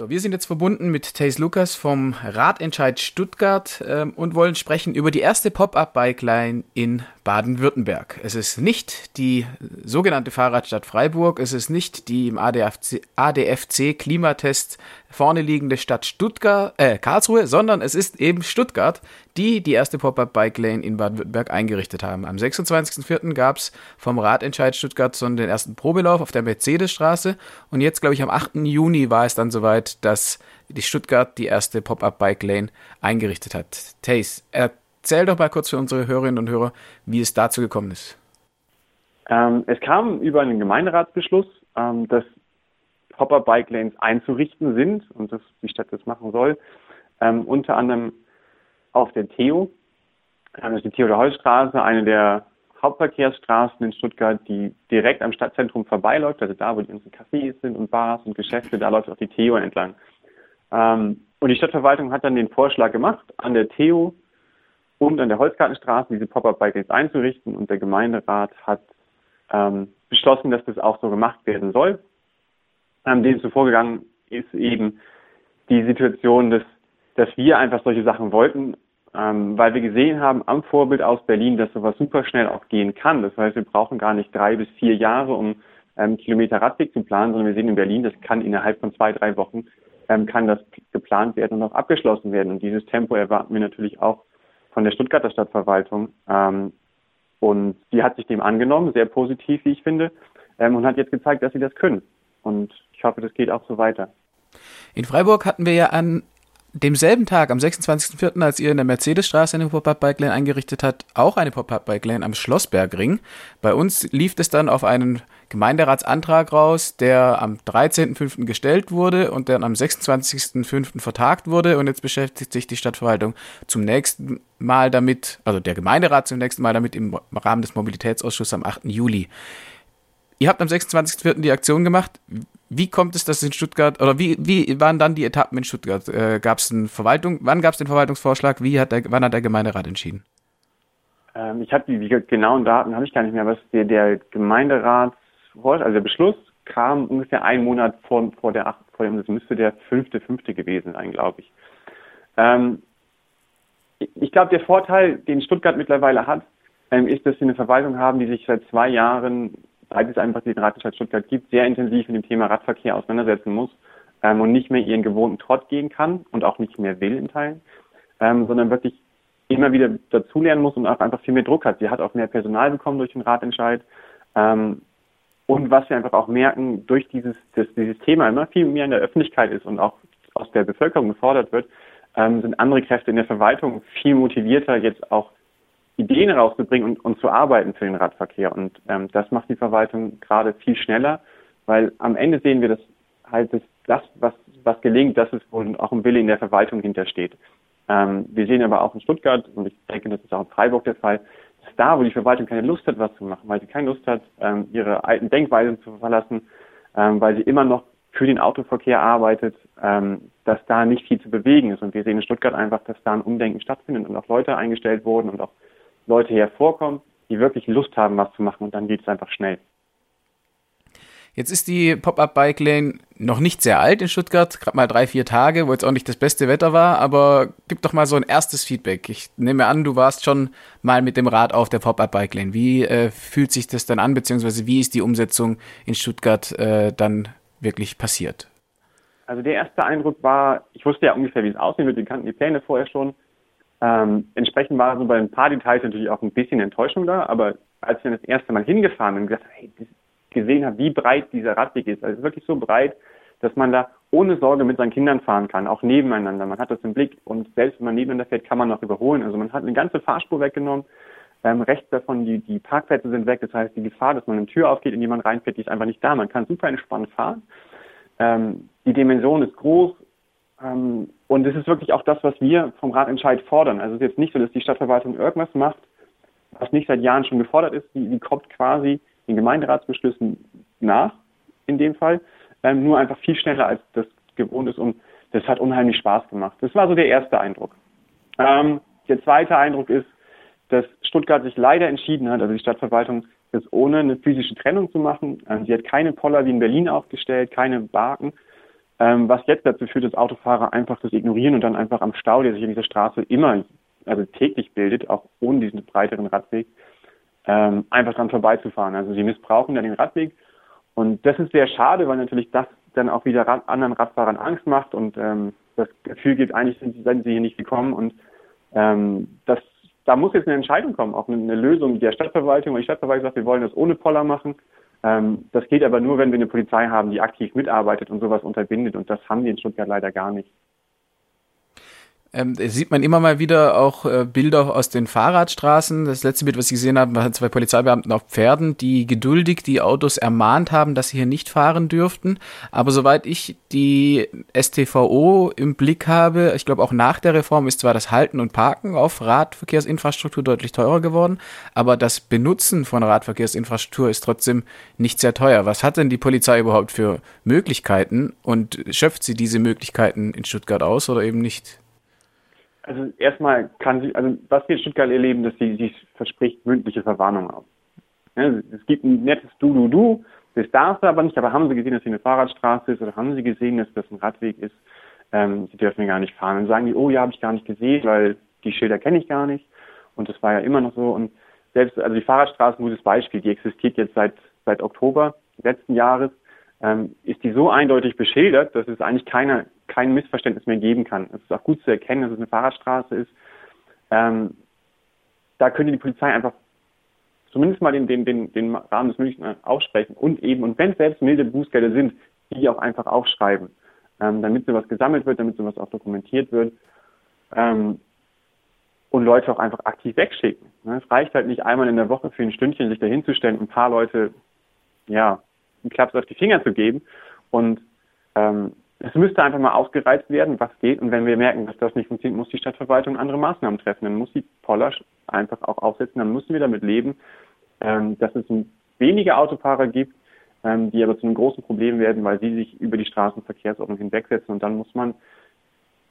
So, wir sind jetzt verbunden mit Thais Lukas vom Ratentscheid Stuttgart ähm, und wollen sprechen über die erste Pop-Up-Bike-Line in Baden-Württemberg. Es ist nicht die sogenannte Fahrradstadt Freiburg, es ist nicht die im ADFC, ADFC vorne liegende Stadt Stuttgart, äh, Karlsruhe, sondern es ist eben Stuttgart, die die erste Pop-Up-Bike-Lane in Baden-Württemberg eingerichtet haben. Am 26.04. gab es vom Ratentscheid Stuttgart so den ersten Probelauf auf der Mercedesstraße und jetzt, glaube ich, am 8. Juni war es dann soweit, dass die Stuttgart die erste Pop-Up-Bike-Lane eingerichtet hat. Tace, erzähl doch mal kurz für unsere Hörerinnen und Hörer, wie es dazu gekommen ist. Ähm, es kam über einen Gemeinderatsbeschluss, ähm, dass Pop-Up-Bike-Lanes einzurichten sind und dass die Stadt das machen soll. Ähm, unter anderem auf der Theo, das ist die Theodor-Heuss-Straße, eine der Hauptverkehrsstraßen in Stuttgart, die direkt am Stadtzentrum vorbeiläuft, also da, wo die ganzen Cafés sind und Bars und Geschäfte, da läuft auch die Theo entlang. Ähm, und die Stadtverwaltung hat dann den Vorschlag gemacht, an der Theo und an der Holzgartenstraße diese Pop-Up-Bike-Lanes einzurichten und der Gemeinderat hat ähm, beschlossen, dass das auch so gemacht werden soll. Ähm, dem zuvor gegangen ist eben die Situation, dass, dass wir einfach solche Sachen wollten, ähm, weil wir gesehen haben am Vorbild aus Berlin, dass sowas super schnell auch gehen kann. Das heißt, wir brauchen gar nicht drei bis vier Jahre, um ähm, Kilometer Radweg zu planen, sondern wir sehen in Berlin, das kann innerhalb von zwei, drei Wochen ähm, kann das geplant werden und auch abgeschlossen werden. Und dieses Tempo erwarten wir natürlich auch von der Stuttgarter Stadtverwaltung. Ähm, und die hat sich dem angenommen, sehr positiv, wie ich finde, ähm, und hat jetzt gezeigt, dass sie das können. Und ich hoffe, das geht auch so weiter. In Freiburg hatten wir ja an demselben Tag, am 26.04., als ihr in der Mercedesstraße eine Pop-Up-Bike-Lane eingerichtet habt, auch eine Pop-Up-Bike-Lane am Schlossbergring. Bei uns lief es dann auf einen Gemeinderatsantrag raus, der am 13.05. gestellt wurde und dann am 26.05. vertagt wurde. Und jetzt beschäftigt sich die Stadtverwaltung zum nächsten Mal damit, also der Gemeinderat zum nächsten Mal damit im Rahmen des Mobilitätsausschusses am 8. Juli. Ihr habt am 26.04. die Aktion gemacht. Wie kommt es, dass in Stuttgart, oder wie, wie waren dann die Etappen in Stuttgart? Äh, gab es eine Verwaltung, wann gab es den Verwaltungsvorschlag? Wie hat der, wann hat der Gemeinderat entschieden? Ähm, ich habe die, die, genauen Daten habe ich gar nicht mehr, aber der, der Gemeinderat, also der Beschluss kam ungefähr einen Monat vor, vor der, vor dem, das müsste der fünfte, fünfte gewesen sein, glaube ich. Ähm, ich glaube, der Vorteil, den Stuttgart mittlerweile hat, ähm, ist, dass sie eine Verwaltung haben, die sich seit zwei Jahren seit es einfach den Radstadt Stuttgart gibt, sehr intensiv mit dem Thema Radverkehr auseinandersetzen muss ähm, und nicht mehr ihren gewohnten Trott gehen kann und auch nicht mehr will in Teilen, ähm, sondern wirklich immer wieder dazulernen muss und auch einfach viel mehr Druck hat. Sie hat auch mehr Personal bekommen durch den Ratentscheid. Ähm, und was wir einfach auch merken, durch dieses, dass dieses Thema immer viel mehr in der Öffentlichkeit ist und auch aus der Bevölkerung gefordert wird, ähm, sind andere Kräfte in der Verwaltung viel motivierter, jetzt auch Ideen rauszubringen und, und zu arbeiten für den Radverkehr. Und ähm, das macht die Verwaltung gerade viel schneller, weil am Ende sehen wir, dass halt das, das was, was gelingt, das ist wohl auch ein Wille in der Verwaltung hintersteht. Ähm, wir sehen aber auch in Stuttgart, und ich denke, das ist auch in Freiburg der Fall, dass da, wo die Verwaltung keine Lust hat, was zu machen, weil sie keine Lust hat, ähm, ihre alten Denkweisen zu verlassen, ähm, weil sie immer noch für den Autoverkehr arbeitet, ähm, dass da nicht viel zu bewegen ist. Und wir sehen in Stuttgart einfach, dass da ein Umdenken stattfindet und auch Leute eingestellt wurden und auch Leute hervorkommen, die wirklich Lust haben, was zu machen und dann geht es einfach schnell. Jetzt ist die Pop-Up-Bike Lane noch nicht sehr alt in Stuttgart, gerade mal drei, vier Tage, wo jetzt auch nicht das beste Wetter war, aber gib doch mal so ein erstes Feedback. Ich nehme an, du warst schon mal mit dem Rad auf der Pop-Up-Bike Lane. Wie äh, fühlt sich das dann an, beziehungsweise wie ist die Umsetzung in Stuttgart äh, dann wirklich passiert? Also der erste Eindruck war, ich wusste ja ungefähr, wie es aussehen wird, wir kannten die Pläne vorher schon. Ähm, entsprechend war so bei ein paar Details natürlich auch ein bisschen Enttäuschung da, aber als ich dann das erste Mal hingefahren bin und gesagt, hey, gesehen habe, wie breit dieser Radweg ist, also wirklich so breit, dass man da ohne Sorge mit seinen Kindern fahren kann, auch nebeneinander. Man hat das im Blick und selbst wenn man nebeneinander fährt, kann man noch überholen. Also man hat eine ganze Fahrspur weggenommen. Ähm, rechts davon, die, die Parkplätze sind weg. Das heißt, die Gefahr, dass man eine Tür aufgeht, in die man reinfährt, die ist einfach nicht da. Man kann super entspannt fahren. Ähm, die Dimension ist groß. Ähm, und es ist wirklich auch das, was wir vom Ratentscheid fordern. Also es ist jetzt nicht so, dass die Stadtverwaltung irgendwas macht, was nicht seit Jahren schon gefordert ist. Die, die kommt quasi den Gemeinderatsbeschlüssen nach, in dem Fall, ähm, nur einfach viel schneller, als das gewohnt ist. Und das hat unheimlich Spaß gemacht. Das war so der erste Eindruck. Ähm, der zweite Eindruck ist, dass Stuttgart sich leider entschieden hat, also die Stadtverwaltung, das ohne eine physische Trennung zu machen. Ähm, sie hat keine Poller wie in Berlin aufgestellt, keine Barken, ähm, was jetzt dazu führt, dass Autofahrer einfach das ignorieren und dann einfach am Stau, der sich in dieser Straße immer, also täglich bildet, auch ohne diesen breiteren Radweg, ähm, einfach dran vorbeizufahren. Also sie missbrauchen dann den Radweg und das ist sehr schade, weil natürlich das dann auch wieder Rad anderen Radfahrern Angst macht und ähm, das Gefühl gibt, eigentlich sind, sind sie hier nicht gekommen und ähm, das, da muss jetzt eine Entscheidung kommen, auch eine, eine Lösung der Stadtverwaltung, weil die Stadtverwaltung sagt, wir wollen das ohne Poller machen. Ähm, das geht aber nur, wenn wir eine Polizei haben, die aktiv mitarbeitet und sowas unterbindet und das haben wir in Stuttgart leider gar nicht. Ähm, sieht man immer mal wieder auch äh, Bilder aus den Fahrradstraßen. Das letzte Bild, was ich gesehen habe, waren zwei Polizeibeamten auf Pferden, die geduldig die Autos ermahnt haben, dass sie hier nicht fahren dürften. Aber soweit ich die STVO im Blick habe, ich glaube auch nach der Reform ist zwar das Halten und Parken auf Radverkehrsinfrastruktur deutlich teurer geworden, aber das Benutzen von Radverkehrsinfrastruktur ist trotzdem nicht sehr teuer. Was hat denn die Polizei überhaupt für Möglichkeiten und schöpft sie diese Möglichkeiten in Stuttgart aus oder eben nicht? Also erstmal kann sie, also was wir in Stuttgart erleben, dass sie sich verspricht mündliche Verwarnung auf. Ja, es gibt ein nettes Du-Du-Du, das darf sie aber nicht, aber haben sie gesehen, dass hier eine Fahrradstraße ist oder haben sie gesehen, dass das ein Radweg ist, ähm, sie dürfen gar nicht fahren. Dann sagen die, oh ja, habe ich gar nicht gesehen, weil die Schilder kenne ich gar nicht. Und das war ja immer noch so. Und selbst, also die Fahrradstraße, ein gutes Beispiel, die existiert jetzt seit, seit Oktober letzten Jahres, ähm, ist die so eindeutig beschildert, dass es eigentlich keine, kein Missverständnis mehr geben kann. Es ist auch gut zu erkennen, dass es eine Fahrradstraße ist. Ähm, da könnte die Polizei einfach zumindest mal den, den, den, den Rahmen des Möglichen aussprechen und eben, und wenn es selbst milde Bußgelder sind, die auch einfach aufschreiben, ähm, damit sowas gesammelt wird, damit sowas auch dokumentiert wird ähm, und Leute auch einfach aktiv wegschicken. Ne? Es reicht halt nicht einmal in der Woche für ein Stündchen sich dahinzustellen und ein paar Leute, ja, einen Klaps auf die Finger zu geben und ähm, es müsste einfach mal ausgereizt werden, was geht. Und wenn wir merken, dass das nicht funktioniert, muss die Stadtverwaltung andere Maßnahmen treffen. Dann muss die Poller einfach auch aufsetzen. Dann müssen wir damit leben, ähm, dass es weniger Autofahrer gibt, ähm, die aber zu einem großen Problem werden, weil sie sich über die Straßenverkehrsordnung hinwegsetzen. Und dann muss man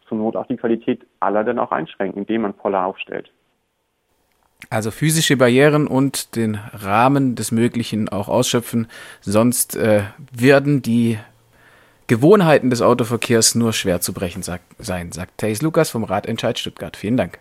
zur Not auch die Qualität aller dann auch einschränken, indem man Poller aufstellt. Also physische Barrieren und den Rahmen des Möglichen auch ausschöpfen. Sonst äh, werden die Gewohnheiten des Autoverkehrs nur schwer zu brechen sein, sagt Thais Lukas vom Ratentscheid Stuttgart. Vielen Dank.